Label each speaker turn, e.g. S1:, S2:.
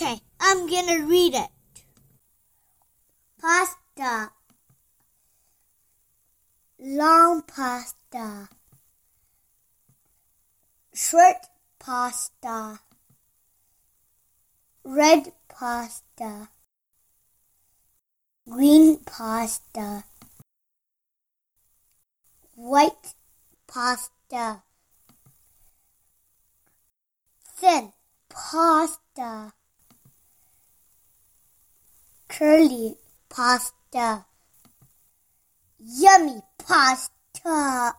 S1: Okay, I'm gonna read it.
S2: Pasta. Long pasta. Short pasta. Red pasta. Green pasta. White pasta. Thin pasta. Curly pasta. Yummy pasta.